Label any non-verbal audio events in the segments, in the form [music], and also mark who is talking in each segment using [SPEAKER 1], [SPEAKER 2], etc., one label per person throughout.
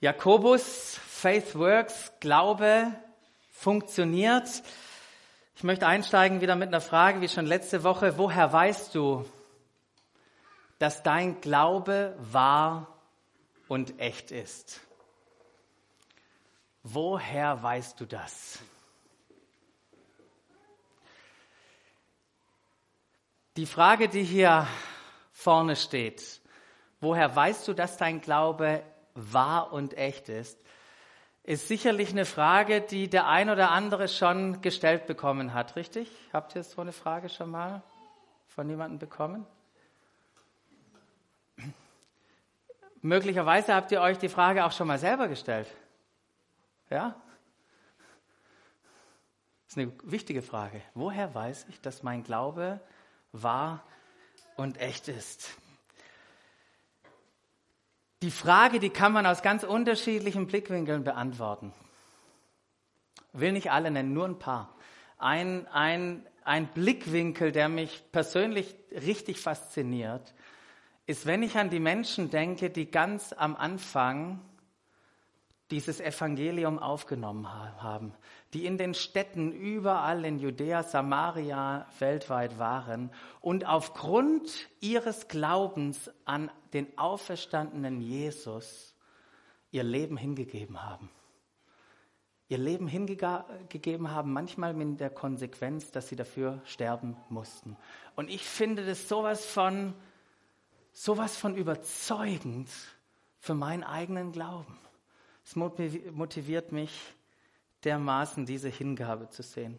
[SPEAKER 1] Jakobus, Faith Works, Glaube funktioniert. Ich möchte einsteigen wieder mit einer Frage, wie schon letzte Woche. Woher weißt du, dass dein Glaube wahr und echt ist? Woher weißt du das? Die Frage, die hier vorne steht, woher weißt du, dass dein Glaube wahr und echt ist, ist sicherlich eine Frage, die der ein oder andere schon gestellt bekommen hat, richtig? Habt ihr so eine Frage schon mal von jemandem bekommen? Möglicherweise habt ihr euch die Frage auch schon mal selber gestellt. Ja? Das ist eine wichtige Frage. Woher weiß ich, dass mein Glaube wahr und echt ist? Die Frage, die kann man aus ganz unterschiedlichen Blickwinkeln beantworten. Will nicht alle nennen, nur ein paar. Ein, ein, ein Blickwinkel, der mich persönlich richtig fasziniert, ist, wenn ich an die Menschen denke, die ganz am Anfang dieses Evangelium aufgenommen haben, die in den Städten überall in Judäa, Samaria weltweit waren und aufgrund ihres Glaubens an den auferstandenen Jesus ihr Leben hingegeben haben. Ihr Leben hingegeben haben, manchmal mit der Konsequenz, dass sie dafür sterben mussten. Und ich finde das sowas von, sowas von überzeugend für meinen eigenen Glauben. Es motiviert mich dermaßen, diese Hingabe zu sehen.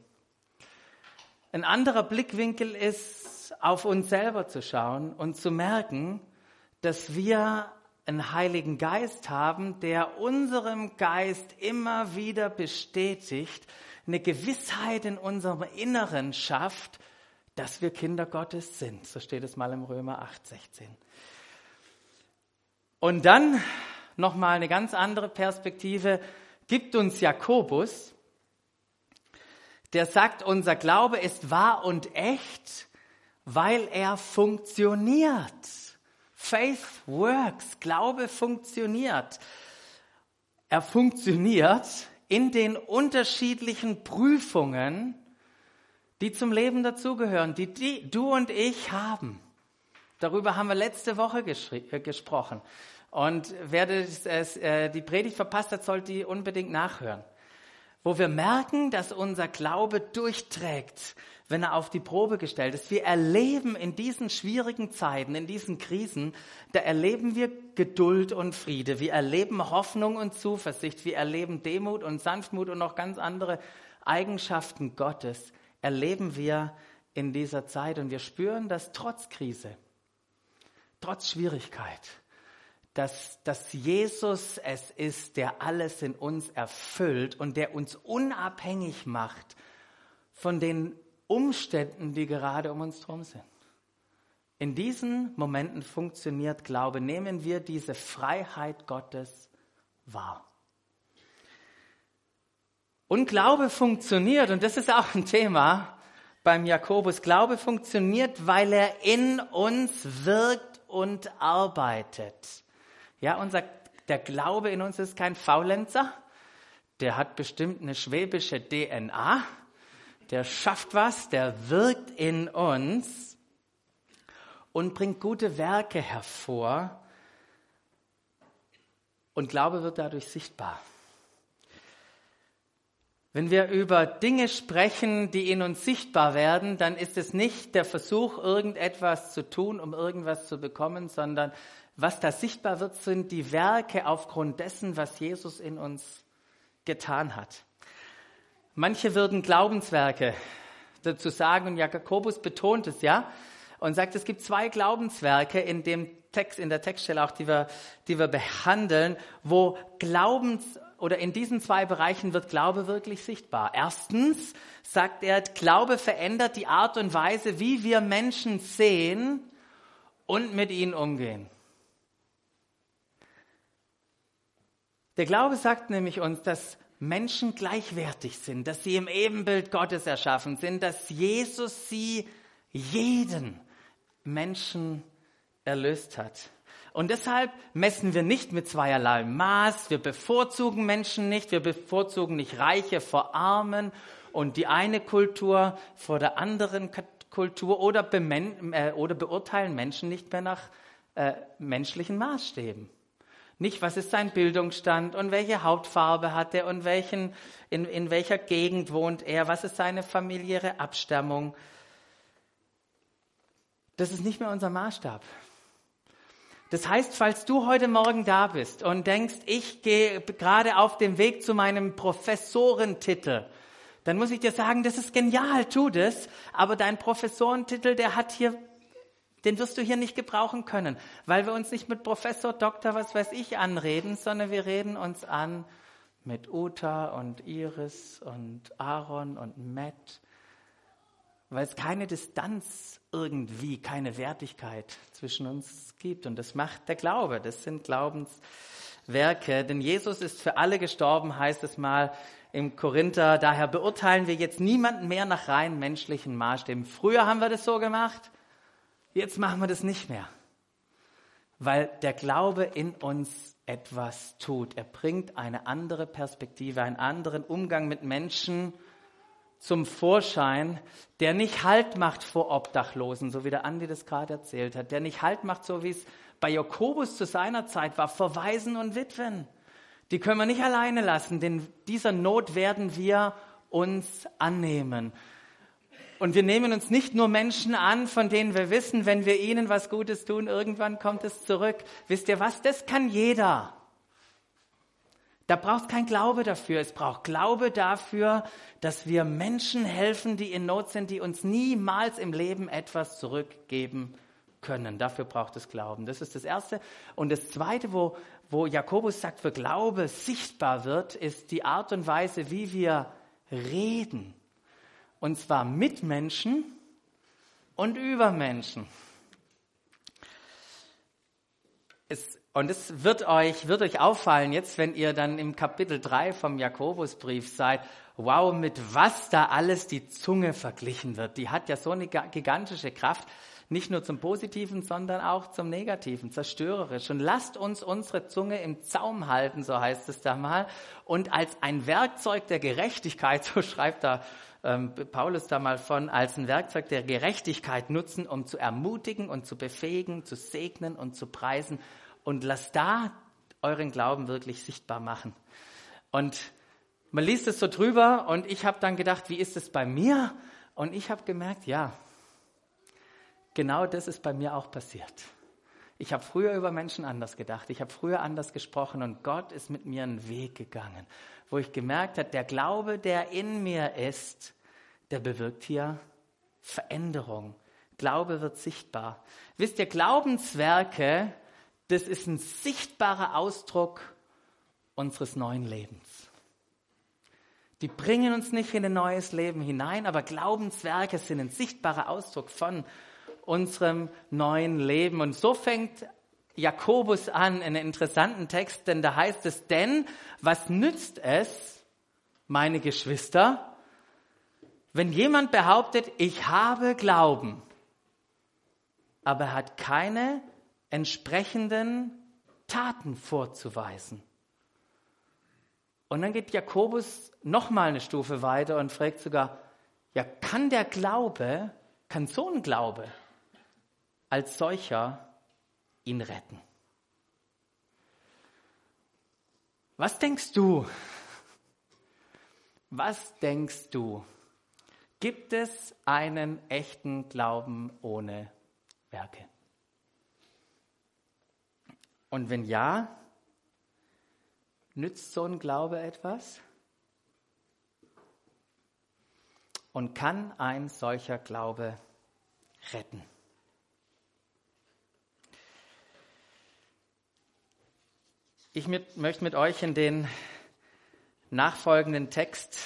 [SPEAKER 1] Ein anderer Blickwinkel ist, auf uns selber zu schauen und zu merken, dass wir einen Heiligen Geist haben, der unserem Geist immer wieder bestätigt, eine Gewissheit in unserem Inneren schafft, dass wir Kinder Gottes sind. So steht es mal im Römer 8, 16. Und dann nochmal eine ganz andere Perspektive gibt uns Jakobus, der sagt, unser Glaube ist wahr und echt, weil er funktioniert. Faith works, Glaube funktioniert. Er funktioniert in den unterschiedlichen Prüfungen, die zum Leben dazugehören, die, die du und ich haben. Darüber haben wir letzte Woche äh, gesprochen. Und wer das, äh, die Predigt verpasst hat, sollte die unbedingt nachhören. Wo wir merken, dass unser Glaube durchträgt, wenn er auf die Probe gestellt ist. Wir erleben in diesen schwierigen Zeiten, in diesen Krisen, da erleben wir Geduld und Friede. Wir erleben Hoffnung und Zuversicht. Wir erleben Demut und Sanftmut und noch ganz andere Eigenschaften Gottes erleben wir in dieser Zeit. Und wir spüren, dass trotz Krise, trotz Schwierigkeit, dass, dass Jesus es ist, der alles in uns erfüllt und der uns unabhängig macht von den Umständen, die gerade um uns herum sind. In diesen Momenten funktioniert Glaube. Nehmen wir diese Freiheit Gottes wahr. Und Glaube funktioniert, und das ist auch ein Thema beim Jakobus. Glaube funktioniert, weil er in uns wirkt und arbeitet. Ja, unser, der Glaube in uns ist kein Faulenzer. Der hat bestimmt eine schwäbische DNA. Der schafft was, der wirkt in uns und bringt gute Werke hervor. Und Glaube wird dadurch sichtbar. Wenn wir über Dinge sprechen, die in uns sichtbar werden, dann ist es nicht der Versuch, irgendetwas zu tun, um irgendwas zu bekommen, sondern was da sichtbar wird, sind die Werke aufgrund dessen, was Jesus in uns getan hat. Manche würden Glaubenswerke dazu sagen, und Jakobus betont es ja, und sagt, es gibt zwei Glaubenswerke in dem Text, in der Textstelle auch, die wir, die wir behandeln, wo Glaubens, oder in diesen zwei Bereichen wird Glaube wirklich sichtbar. Erstens sagt er, Glaube verändert die Art und Weise, wie wir Menschen sehen und mit ihnen umgehen. Der Glaube sagt nämlich uns, dass Menschen gleichwertig sind, dass sie im Ebenbild Gottes erschaffen sind, dass Jesus sie jeden Menschen erlöst hat. Und deshalb messen wir nicht mit zweierlei Maß. Wir bevorzugen Menschen nicht. Wir bevorzugen nicht Reiche vor Armen und die eine Kultur vor der anderen Kultur oder, äh, oder beurteilen Menschen nicht mehr nach äh, menschlichen Maßstäben. Nicht, was ist sein Bildungsstand und welche Hautfarbe hat er und welchen, in, in welcher Gegend wohnt er, was ist seine familiäre Abstammung. Das ist nicht mehr unser Maßstab. Das heißt, falls du heute Morgen da bist und denkst, ich gehe gerade auf dem Weg zu meinem Professorentitel, dann muss ich dir sagen, das ist genial, tu das, aber dein Professorentitel, der hat hier den wirst du hier nicht gebrauchen können, weil wir uns nicht mit Professor, Doktor, was weiß ich anreden, sondern wir reden uns an mit Uta und Iris und Aaron und Matt, weil es keine Distanz irgendwie, keine Wertigkeit zwischen uns gibt. Und das macht der Glaube, das sind Glaubenswerke. Denn Jesus ist für alle gestorben, heißt es mal im Korinther. Daher beurteilen wir jetzt niemanden mehr nach rein menschlichen Maßstäben. Früher haben wir das so gemacht. Jetzt machen wir das nicht mehr, weil der Glaube in uns etwas tut. Er bringt eine andere Perspektive, einen anderen Umgang mit Menschen zum Vorschein, der nicht Halt macht vor Obdachlosen, so wie der Andi das gerade erzählt hat, der nicht Halt macht, so wie es bei Jakobus zu seiner Zeit war, vor Waisen und Witwen. Die können wir nicht alleine lassen, denn dieser Not werden wir uns annehmen. Und wir nehmen uns nicht nur Menschen an, von denen wir wissen, wenn wir ihnen was Gutes tun, irgendwann kommt es zurück. Wisst ihr was? Das kann jeder. Da braucht kein Glaube dafür. Es braucht Glaube dafür, dass wir Menschen helfen, die in Not sind, die uns niemals im Leben etwas zurückgeben können. Dafür braucht es Glauben. Das ist das Erste. Und das Zweite, wo, wo Jakobus sagt, für Glaube sichtbar wird, ist die Art und Weise, wie wir reden. Und zwar mit Menschen und über Menschen. Es, und es wird euch, wird euch auffallen jetzt, wenn ihr dann im Kapitel 3 vom Jakobusbrief seid, wow, mit was da alles die Zunge verglichen wird. Die hat ja so eine gigantische Kraft, nicht nur zum Positiven, sondern auch zum Negativen, zerstörerisch. Und lasst uns unsere Zunge im Zaum halten, so heißt es da mal, und als ein Werkzeug der Gerechtigkeit, [laughs] so schreibt da ähm, Paulus da mal von, als ein Werkzeug der Gerechtigkeit nutzen, um zu ermutigen und zu befähigen, zu segnen und zu preisen. Und lasst da euren Glauben wirklich sichtbar machen. Und man liest es so drüber und ich habe dann gedacht, wie ist es bei mir? Und ich habe gemerkt, ja, genau das ist bei mir auch passiert. Ich habe früher über Menschen anders gedacht. Ich habe früher anders gesprochen und Gott ist mit mir einen Weg gegangen, wo ich gemerkt habe, der Glaube, der in mir ist, der bewirkt hier Veränderung. Glaube wird sichtbar. Wisst ihr, Glaubenswerke, das ist ein sichtbarer Ausdruck unseres neuen Lebens. Die bringen uns nicht in ein neues Leben hinein, aber Glaubenswerke sind ein sichtbarer Ausdruck von unserem neuen Leben. Und so fängt Jakobus an in einem interessanten Text, denn da heißt es, denn was nützt es, meine Geschwister, wenn jemand behauptet, ich habe Glauben, aber er hat keine entsprechenden Taten vorzuweisen. Und dann geht Jakobus noch mal eine Stufe weiter und fragt sogar, ja, kann der Glaube, kann so ein Glaube als solcher ihn retten? Was denkst du? Was denkst du? Gibt es einen echten Glauben ohne Werke? Und wenn ja, nützt so ein Glaube etwas? Und kann ein solcher Glaube retten? Ich mit, möchte mit euch in den nachfolgenden Text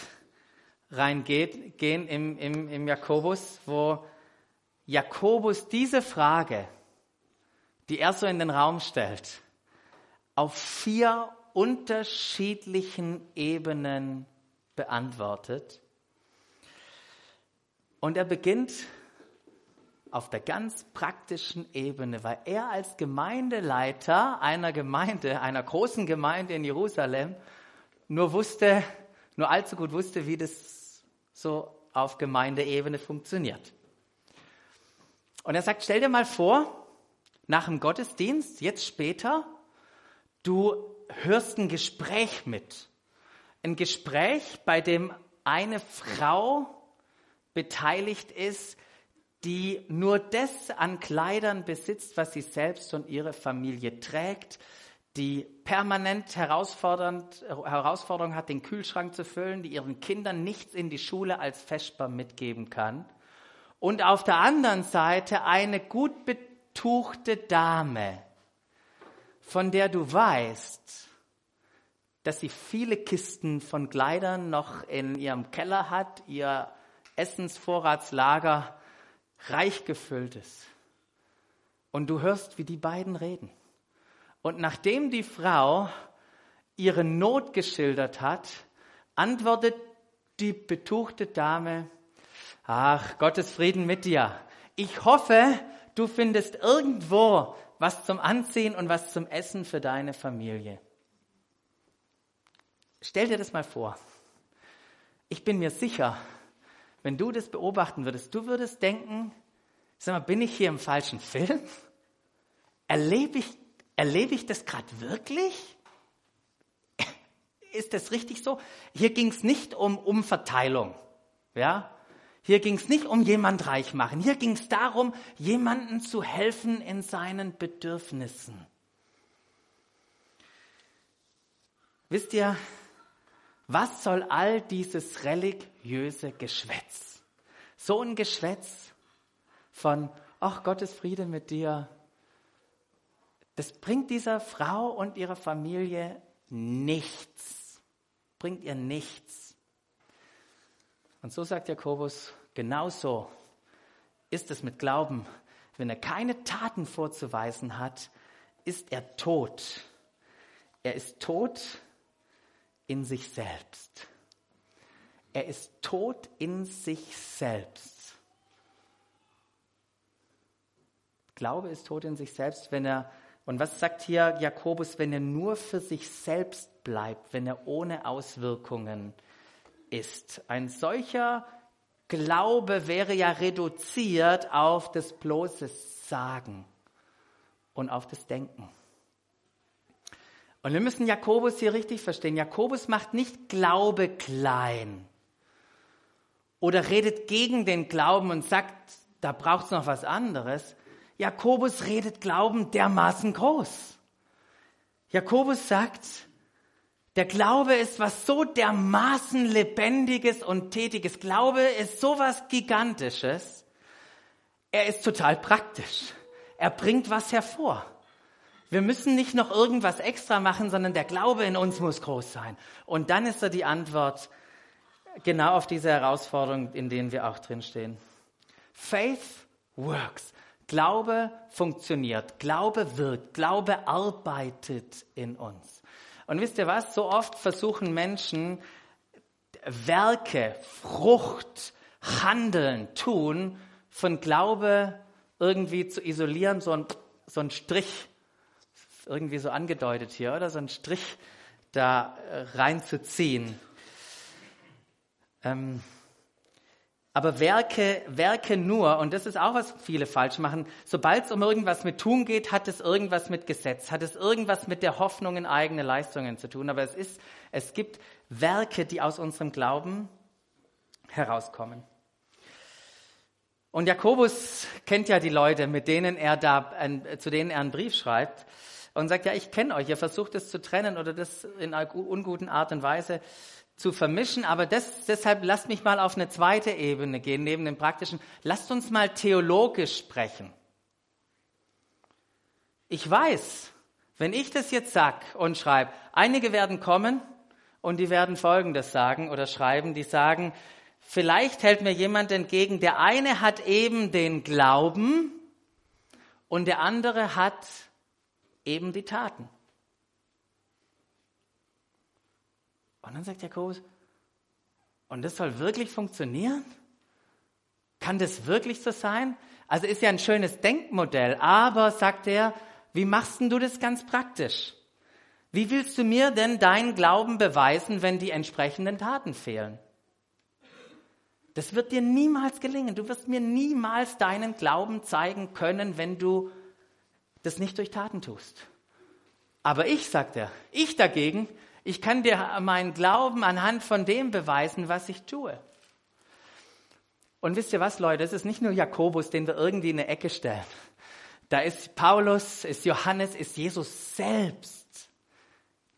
[SPEAKER 1] reingehen gehen im, im, im Jakobus, wo Jakobus diese Frage, die er so in den Raum stellt, auf vier unterschiedlichen Ebenen beantwortet. Und er beginnt auf der ganz praktischen Ebene, weil er als Gemeindeleiter einer Gemeinde, einer großen Gemeinde in Jerusalem, nur wusste, nur allzu gut wusste, wie das so auf Gemeindeebene funktioniert. Und er sagt, stell dir mal vor, nach dem Gottesdienst, jetzt später, du hörst ein Gespräch mit. Ein Gespräch, bei dem eine Frau beteiligt ist, die nur das an Kleidern besitzt, was sie selbst und ihre Familie trägt, die permanent herausfordernd, Herausforderung hat, den Kühlschrank zu füllen, die ihren Kindern nichts in die Schule als Feschbar mitgeben kann. Und auf der anderen Seite eine gut betuchte Dame, von der du weißt, dass sie viele Kisten von Kleidern noch in ihrem Keller hat, ihr Essensvorratslager reich gefüllt ist. Und du hörst, wie die beiden reden. Und nachdem die Frau ihre Not geschildert hat, antwortet die betuchte Dame, ach, Gottes Frieden mit dir. Ich hoffe, du findest irgendwo was zum Anziehen und was zum Essen für deine Familie. Stell dir das mal vor. Ich bin mir sicher, wenn du das beobachten würdest, du würdest denken, sag mal, bin ich hier im falschen Film? Erlebe ich, erlebe ich das gerade wirklich? Ist das richtig so? Hier ging es nicht um Umverteilung. Ja? Hier ging es nicht um jemand reich machen. Hier ging es darum, jemandem zu helfen in seinen Bedürfnissen. Wisst ihr, was soll all dieses religiöse Geschwätz? So ein Geschwätz von, ach Gottes Friede mit dir, das bringt dieser Frau und ihrer Familie nichts. Bringt ihr nichts. Und so sagt Jakobus, genauso ist es mit Glauben. Wenn er keine Taten vorzuweisen hat, ist er tot. Er ist tot, in sich selbst. Er ist tot in sich selbst. Glaube ist tot in sich selbst, wenn er, und was sagt hier Jakobus, wenn er nur für sich selbst bleibt, wenn er ohne Auswirkungen ist. Ein solcher Glaube wäre ja reduziert auf das bloße Sagen und auf das Denken. Und wir müssen Jakobus hier richtig verstehen. Jakobus macht nicht Glaube klein oder redet gegen den Glauben und sagt, da braucht es noch was anderes. Jakobus redet Glauben dermaßen groß. Jakobus sagt, der Glaube ist was so dermaßen lebendiges und tätiges. Glaube ist so was gigantisches. Er ist total praktisch. Er bringt was hervor. Wir müssen nicht noch irgendwas extra machen, sondern der Glaube in uns muss groß sein. Und dann ist da die Antwort genau auf diese Herausforderung, in denen wir auch drinstehen. Faith works. Glaube funktioniert. Glaube wirkt. Glaube arbeitet in uns. Und wisst ihr was? So oft versuchen Menschen Werke, Frucht, Handeln, Tun von Glaube irgendwie zu isolieren, so ein, so ein Strich irgendwie so angedeutet hier, oder? So einen Strich da äh, reinzuziehen. Ähm, aber Werke, Werke nur, und das ist auch, was viele falsch machen, sobald es um irgendwas mit Tun geht, hat es irgendwas mit Gesetz, hat es irgendwas mit der Hoffnung in eigene Leistungen zu tun. Aber es ist, es gibt Werke, die aus unserem Glauben herauskommen. Und Jakobus kennt ja die Leute, mit denen er da, zu denen er einen Brief schreibt und sagt, ja, ich kenne euch, ihr versucht es zu trennen oder das in einer unguten Art und Weise zu vermischen, aber das, deshalb lasst mich mal auf eine zweite Ebene gehen, neben dem praktischen. Lasst uns mal theologisch sprechen. Ich weiß, wenn ich das jetzt sag und schreibe, einige werden kommen und die werden Folgendes sagen oder schreiben, die sagen, vielleicht hält mir jemand entgegen, der eine hat eben den Glauben und der andere hat eben die Taten. Und dann sagt Jakobus, und das soll wirklich funktionieren? Kann das wirklich so sein? Also ist ja ein schönes Denkmodell, aber sagt er, wie machst denn du das ganz praktisch? Wie willst du mir denn deinen Glauben beweisen, wenn die entsprechenden Taten fehlen? Das wird dir niemals gelingen. Du wirst mir niemals deinen Glauben zeigen können, wenn du das nicht durch Taten tust. Aber ich, sagt er, ich dagegen, ich kann dir meinen Glauben anhand von dem beweisen, was ich tue. Und wisst ihr was, Leute, es ist nicht nur Jakobus, den wir irgendwie in eine Ecke stellen. Da ist Paulus, ist Johannes, ist Jesus selbst,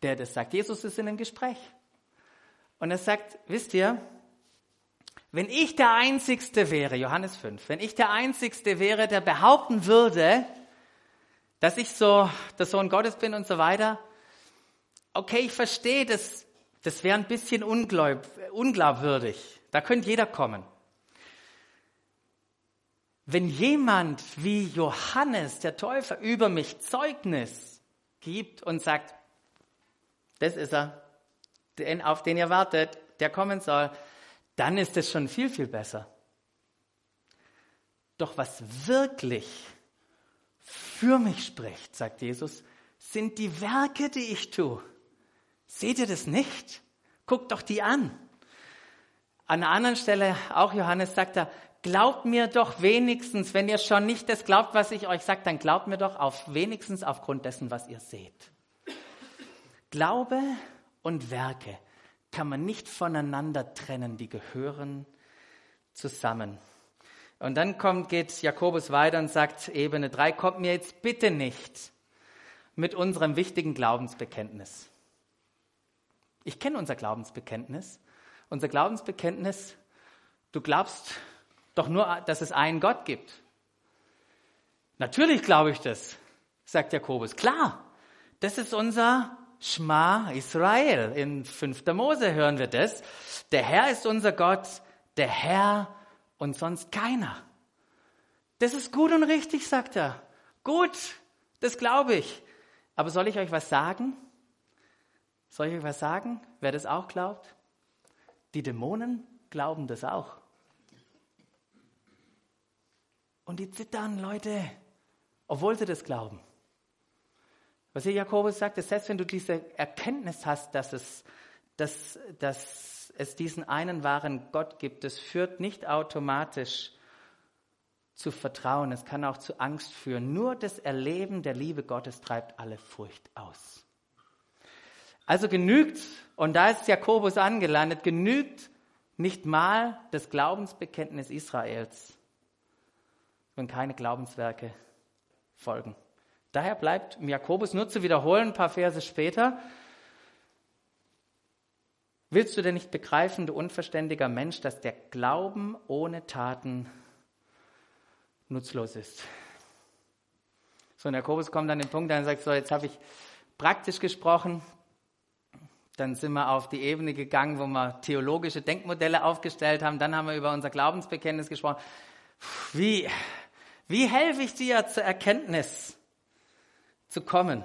[SPEAKER 1] der das sagt. Jesus ist in einem Gespräch. Und er sagt, wisst ihr, wenn ich der Einzigste wäre, Johannes 5, wenn ich der Einzigste wäre, der behaupten würde, dass ich so der Sohn Gottes bin und so weiter, okay, ich verstehe, das, das wäre ein bisschen unglaub, unglaubwürdig. Da könnte jeder kommen. Wenn jemand wie Johannes, der Täufer, über mich Zeugnis gibt und sagt, das ist er, den, auf den ihr wartet, der kommen soll, dann ist es schon viel, viel besser. Doch was wirklich für mich spricht, sagt Jesus, sind die Werke, die ich tue. Seht ihr das nicht? Guckt doch die an. An einer anderen Stelle, auch Johannes sagt er, glaubt mir doch wenigstens, wenn ihr schon nicht das glaubt, was ich euch sage, dann glaubt mir doch auf wenigstens aufgrund dessen, was ihr seht. Glaube und Werke kann man nicht voneinander trennen, die gehören zusammen. Und dann kommt, geht Jakobus weiter und sagt, Ebene 3, kommt mir jetzt bitte nicht mit unserem wichtigen Glaubensbekenntnis. Ich kenne unser Glaubensbekenntnis. Unser Glaubensbekenntnis, du glaubst doch nur, dass es einen Gott gibt. Natürlich glaube ich das, sagt Jakobus. Klar, das ist unser Schma Israel. In 5. Mose hören wir das. Der Herr ist unser Gott, der Herr und sonst keiner. Das ist gut und richtig, sagt er. Gut, das glaube ich. Aber soll ich euch was sagen? Soll ich euch was sagen, wer das auch glaubt? Die Dämonen glauben das auch. Und die zittern, Leute, obwohl sie das glauben. Was hier Jakobus sagt, ist, selbst wenn du diese Erkenntnis hast, dass es, dass, dass es diesen einen wahren Gott gibt, das führt nicht automatisch zu Vertrauen, es kann auch zu Angst führen. Nur das Erleben der Liebe Gottes treibt alle Furcht aus. Also genügt, und da ist Jakobus angelandet, genügt nicht mal das Glaubensbekenntnis Israels wenn keine Glaubenswerke folgen. Daher bleibt im Jakobus nur zu wiederholen, ein paar Verse später, Willst du denn nicht begreifen, du unverständiger Mensch, dass der Glauben ohne Taten nutzlos ist? So, und Jakobus kommt an den Punkt, dann sagt so, jetzt habe ich praktisch gesprochen, dann sind wir auf die Ebene gegangen, wo wir theologische Denkmodelle aufgestellt haben, dann haben wir über unser Glaubensbekenntnis gesprochen. Wie, wie helfe ich dir zur Erkenntnis zu kommen?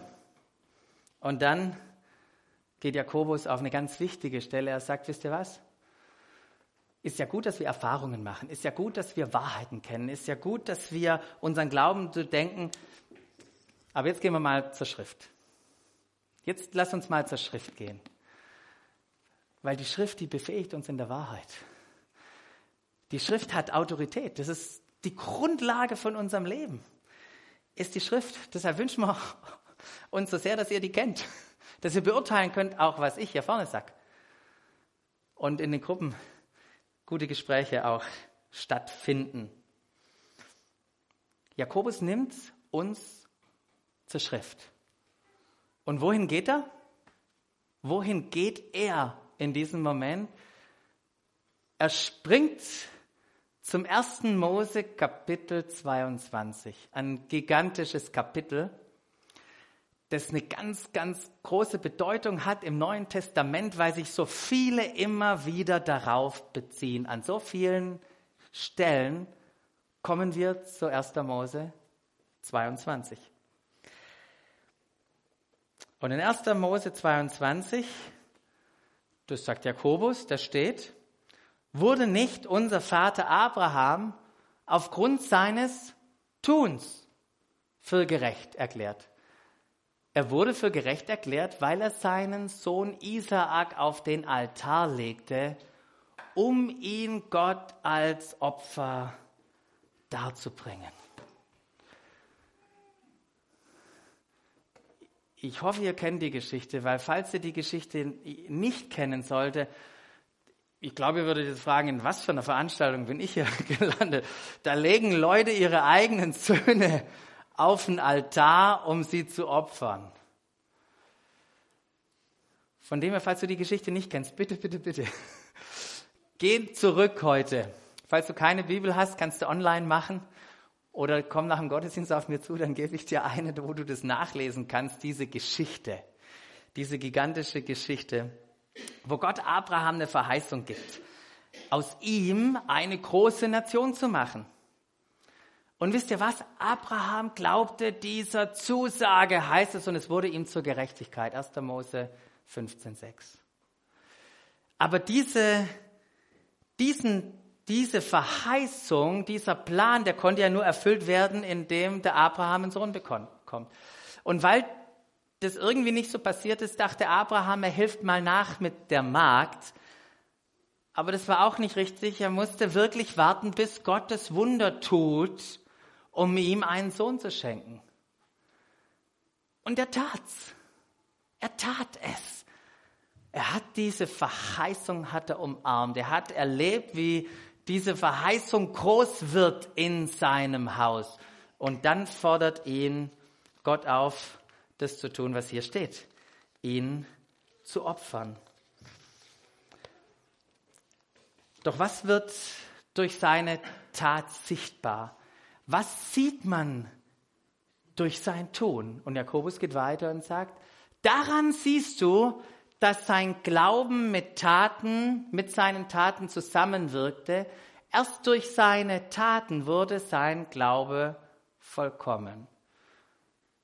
[SPEAKER 1] Und dann geht Jakobus auf eine ganz wichtige Stelle. Er sagt, wisst ihr was? Ist ja gut, dass wir Erfahrungen machen. Ist ja gut, dass wir Wahrheiten kennen. Ist ja gut, dass wir unseren Glauben zu denken. Aber jetzt gehen wir mal zur Schrift. Jetzt lass uns mal zur Schrift gehen. Weil die Schrift, die befähigt uns in der Wahrheit. Die Schrift hat Autorität. Das ist die Grundlage von unserem Leben ist die Schrift. Deshalb wünschen wir [laughs] uns so sehr, dass ihr die kennt, dass ihr beurteilen könnt, auch was ich hier vorne sage. Und in den Gruppen gute Gespräche auch stattfinden. Jakobus nimmt uns zur Schrift. Und wohin geht er? Wohin geht er in diesem Moment? Er springt zum ersten Mose Kapitel 22, ein gigantisches Kapitel, das eine ganz, ganz große Bedeutung hat im Neuen Testament, weil sich so viele immer wieder darauf beziehen. An so vielen Stellen kommen wir zu 1. Mose 22. Und in 1. Mose 22, das sagt Jakobus, da steht, Wurde nicht unser Vater Abraham aufgrund seines Tuns für gerecht erklärt. Er wurde für gerecht erklärt, weil er seinen Sohn Isaak auf den Altar legte, um ihn Gott als Opfer darzubringen. Ich hoffe, ihr kennt die Geschichte, weil falls ihr die Geschichte nicht kennen sollte, ich glaube, ihr würdet jetzt fragen, in was für einer Veranstaltung bin ich hier [laughs] gelandet? Da legen Leute ihre eigenen Söhne auf den Altar, um sie zu opfern. Von dem her, falls du die Geschichte nicht kennst, bitte, bitte, bitte, [laughs] geh zurück heute. Falls du keine Bibel hast, kannst du online machen oder komm nach dem Gottesdienst auf mir zu, dann gebe ich dir eine, wo du das nachlesen kannst, diese Geschichte, diese gigantische Geschichte, wo Gott Abraham eine Verheißung gibt, aus ihm eine große Nation zu machen. Und wisst ihr was? Abraham glaubte dieser Zusage, heißt es, und es wurde ihm zur Gerechtigkeit. 1. Mose 15,6. Aber diese, diesen diese Verheißung, dieser Plan, der konnte ja nur erfüllt werden, indem der Abraham einen Sohn bekommt. Und weil das irgendwie nicht so passiert ist, dachte Abraham, er hilft mal nach mit der Magd. Aber das war auch nicht richtig. Er musste wirklich warten, bis Gott das Wunder tut, um ihm einen Sohn zu schenken. Und er tat's. Er tat es. Er hat diese Verheißung hat er umarmt. Er hat erlebt, wie diese Verheißung groß wird in seinem Haus. Und dann fordert ihn Gott auf, das zu tun, was hier steht, ihn zu opfern. Doch was wird durch seine Tat sichtbar? Was sieht man durch sein Tun? Und Jakobus geht weiter und sagt, daran siehst du, dass sein Glauben mit Taten, mit seinen Taten zusammenwirkte. Erst durch seine Taten wurde sein Glaube vollkommen.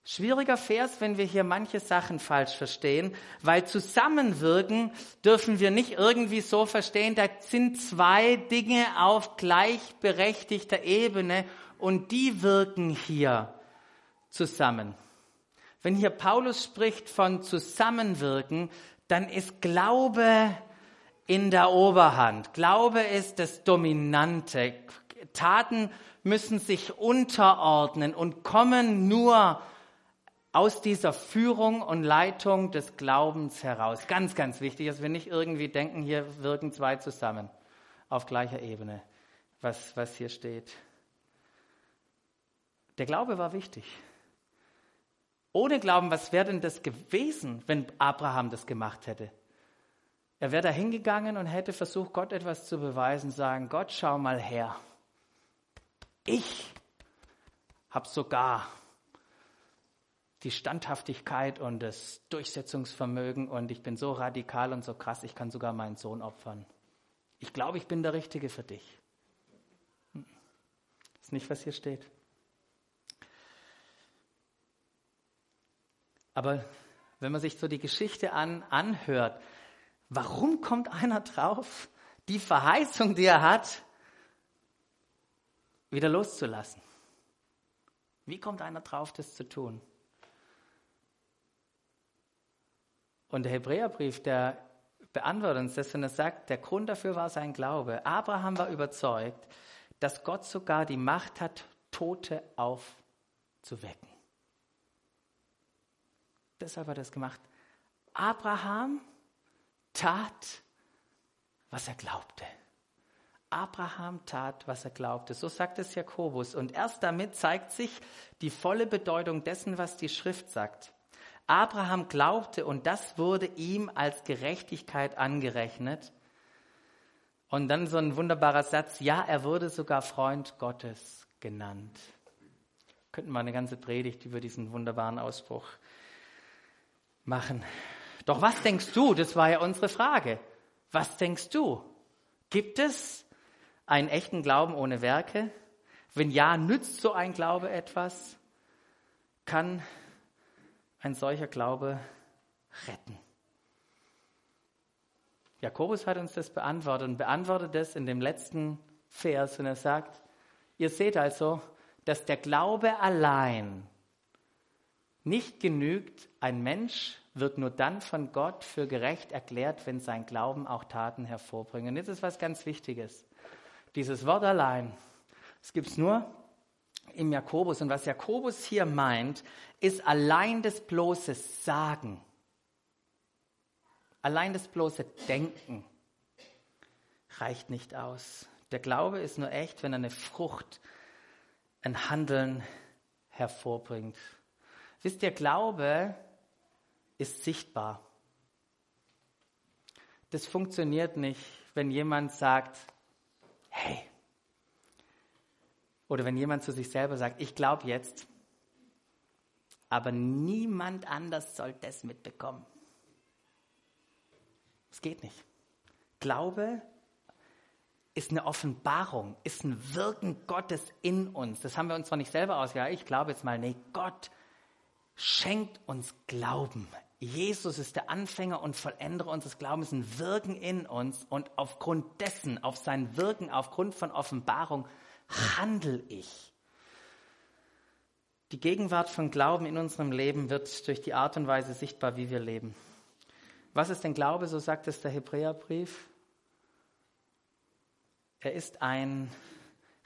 [SPEAKER 1] Schwieriger Vers, wenn wir hier manche Sachen falsch verstehen, weil zusammenwirken dürfen wir nicht irgendwie so verstehen, da sind zwei Dinge auf gleichberechtigter Ebene und die wirken hier zusammen. Wenn hier Paulus spricht von Zusammenwirken, dann ist Glaube in der Oberhand. Glaube ist das Dominante. Taten müssen sich unterordnen und kommen nur aus dieser Führung und Leitung des Glaubens heraus. Ganz, ganz wichtig, dass wir nicht irgendwie denken, hier wirken zwei zusammen auf gleicher Ebene, was, was hier steht. Der Glaube war wichtig. Ohne Glauben, was wäre denn das gewesen, wenn Abraham das gemacht hätte? Er wäre da hingegangen und hätte versucht, Gott etwas zu beweisen, sagen, Gott, schau mal her. Ich habe sogar die Standhaftigkeit und das Durchsetzungsvermögen und ich bin so radikal und so krass, ich kann sogar meinen Sohn opfern. Ich glaube, ich bin der Richtige für dich. Das hm. ist nicht, was hier steht. Aber wenn man sich so die Geschichte an, anhört, warum kommt einer drauf, die Verheißung, die er hat, wieder loszulassen? Wie kommt einer drauf, das zu tun? Und der Hebräerbrief, der beantwortet uns das, und er sagt, der Grund dafür war sein Glaube. Abraham war überzeugt, dass Gott sogar die Macht hat, Tote aufzuwecken. Deshalb hat er es gemacht. Abraham tat, was er glaubte. Abraham tat, was er glaubte. So sagt es Jakobus. Und erst damit zeigt sich die volle Bedeutung dessen, was die Schrift sagt. Abraham glaubte und das wurde ihm als Gerechtigkeit angerechnet. Und dann so ein wunderbarer Satz, ja, er wurde sogar Freund Gottes genannt. Könnten wir eine ganze Predigt über diesen wunderbaren Ausspruch machen. Doch was denkst du? Das war ja unsere Frage. Was denkst du? Gibt es einen echten Glauben ohne Werke? Wenn ja, nützt so ein Glaube etwas? Kann ein solcher Glaube retten? Jakobus hat uns das beantwortet und beantwortet das in dem letzten Vers und er sagt, Ihr seht also, dass der Glaube allein nicht genügt. Ein Mensch wird nur dann von Gott für gerecht erklärt, wenn sein Glauben auch Taten hervorbringt. Und jetzt ist was ganz Wichtiges. Dieses Wort allein, das gibt es nur im Jakobus. Und was Jakobus hier meint, ist allein das bloße Sagen, allein das bloße Denken reicht nicht aus. Der Glaube ist nur echt, wenn er eine Frucht, ein Handeln hervorbringt. Wisst ihr, Glaube ist sichtbar. Das funktioniert nicht, wenn jemand sagt, hey, oder wenn jemand zu sich selber sagt, ich glaube jetzt, aber niemand anders soll das mitbekommen. Es geht nicht. Glaube ist eine Offenbarung, ist ein Wirken Gottes in uns. Das haben wir uns zwar nicht selber ausgedacht, ich glaube jetzt mal, nee, Gott schenkt uns Glauben. Jesus ist der Anfänger und Vollender unseres Glaubens, ein Wirken in uns und aufgrund dessen, auf sein Wirken, aufgrund von Offenbarung, handle ich. Die Gegenwart von Glauben in unserem Leben wird durch die Art und Weise sichtbar, wie wir leben. Was ist denn Glaube? So sagt es der Hebräerbrief. Er ist ein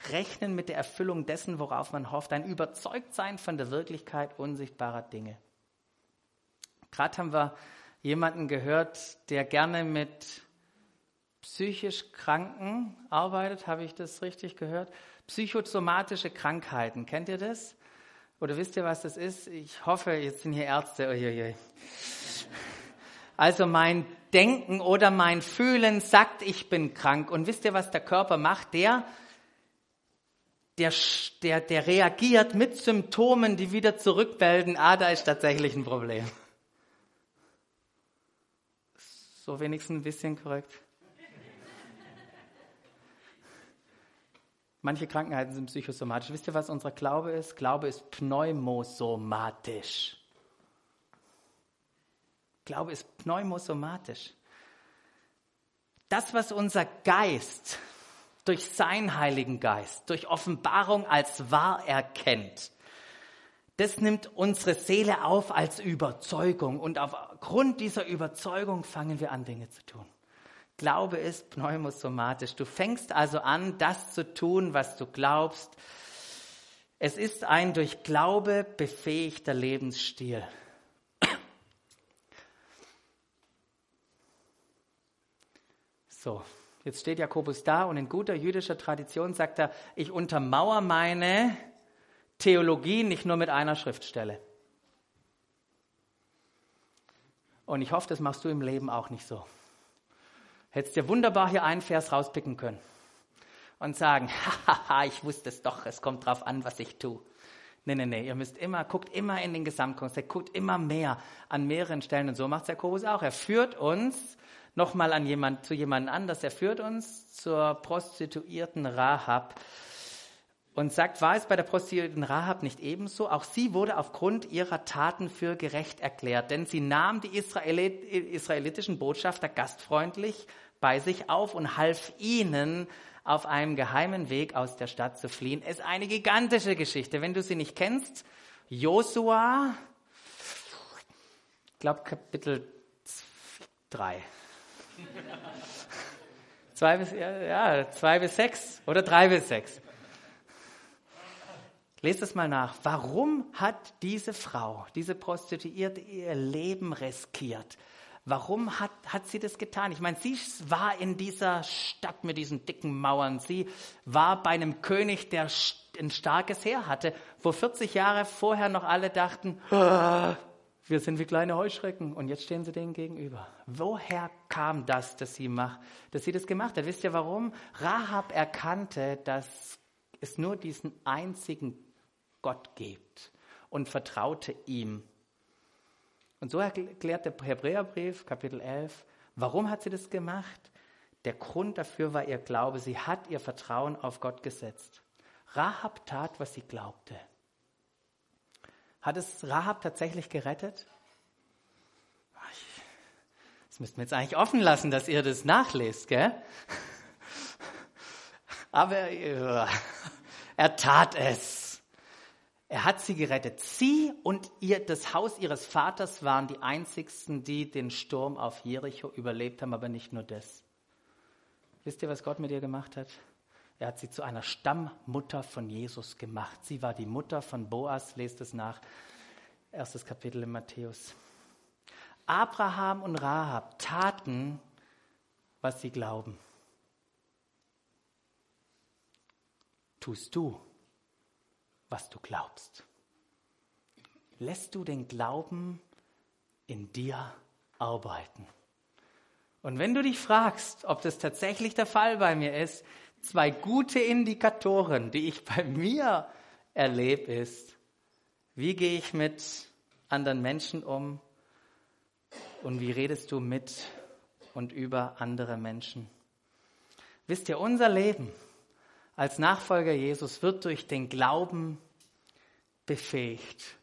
[SPEAKER 1] Rechnen mit der Erfüllung dessen, worauf man hofft, ein Überzeugtsein von der Wirklichkeit unsichtbarer Dinge. Gerade haben wir jemanden gehört, der gerne mit psychisch Kranken arbeitet. Habe ich das richtig gehört? Psychosomatische Krankheiten. Kennt ihr das? Oder wisst ihr, was das ist? Ich hoffe, jetzt sind hier Ärzte. Uiuiui. Also mein Denken oder mein Fühlen sagt, ich bin krank. Und wisst ihr, was der Körper macht? Der der, der, der reagiert mit Symptomen, die wieder zurückmelden, ah, da ist tatsächlich ein Problem. So wenigstens ein bisschen korrekt. Manche Krankheiten sind psychosomatisch. Wisst ihr, was unser Glaube ist? Glaube ist pneumosomatisch. Glaube ist pneumosomatisch. Das, was unser Geist durch seinen Heiligen Geist, durch Offenbarung als wahr erkennt. Das nimmt unsere Seele auf als Überzeugung und aufgrund dieser Überzeugung fangen wir an, Dinge zu tun. Glaube ist pneumosomatisch. Du fängst also an, das zu tun, was du glaubst. Es ist ein durch Glaube befähigter Lebensstil. So, Jetzt steht Jakobus da und in guter jüdischer Tradition sagt er, ich untermauere meine Theologie nicht nur mit einer Schriftstelle. Und ich hoffe, das machst du im Leben auch nicht so. Hättest dir wunderbar hier einen Vers rauspicken können und sagen, [laughs] haha, ich wusste es doch, es kommt drauf an, was ich tue. Nee, nee, nee, ihr müsst immer, guckt immer in den Gesamtkontext, guckt immer mehr an mehreren Stellen und so macht Jakobus auch. Er führt uns nochmal an jemand, zu jemand anders. Er führt uns zur Prostituierten Rahab und sagt, war es bei der Prostituierten Rahab nicht ebenso? Auch sie wurde aufgrund ihrer Taten für gerecht erklärt, denn sie nahm die Israelit israelitischen Botschafter gastfreundlich bei sich auf und half ihnen, auf einem geheimen Weg aus der Stadt zu fliehen. Ist eine gigantische Geschichte. Wenn du sie nicht kennst, Josua, glaube Kapitel 3. [laughs] zwei bis, ja, zwei bis sechs oder drei bis sechs. Lest es mal nach. Warum hat diese Frau, diese Prostituierte, ihr Leben riskiert? Warum hat, hat sie das getan? Ich meine, sie war in dieser Stadt mit diesen dicken Mauern. Sie war bei einem König, der ein starkes Heer hatte, wo 40 Jahre vorher noch alle dachten, ah, wir sind wie kleine Heuschrecken und jetzt stehen sie denen gegenüber. Woher kam das, dass sie, macht, dass sie das gemacht hat? Wisst ihr warum? Rahab erkannte, dass es nur diesen einzigen Gott gibt und vertraute ihm. Und so erklärt der Hebräerbrief, Kapitel 11, warum hat sie das gemacht? Der Grund dafür war ihr Glaube. Sie hat ihr Vertrauen auf Gott gesetzt. Rahab tat, was sie glaubte. Hat es Rahab tatsächlich gerettet? Das müssten wir jetzt eigentlich offen lassen, dass ihr das nachlest, gell? Aber äh, Er tat es. Er hat sie gerettet. Sie und ihr, das Haus ihres Vaters waren die einzigsten, die den Sturm auf Jericho überlebt haben, aber nicht nur das. Wisst ihr, was Gott mit ihr gemacht hat? Er hat sie zu einer Stammmutter von Jesus gemacht. Sie war die Mutter von Boas, lest es nach, erstes Kapitel in Matthäus. Abraham und Rahab taten, was sie glauben. Tust du, was du glaubst? Lässt du den Glauben in dir arbeiten? Und wenn du dich fragst, ob das tatsächlich der Fall bei mir ist, zwei gute Indikatoren, die ich [laughs] bei mir erlebe, ist, wie gehe ich mit anderen Menschen um und wie redest du mit und über andere Menschen. Wisst ihr, unser Leben als Nachfolger Jesus wird durch den Glauben befähigt.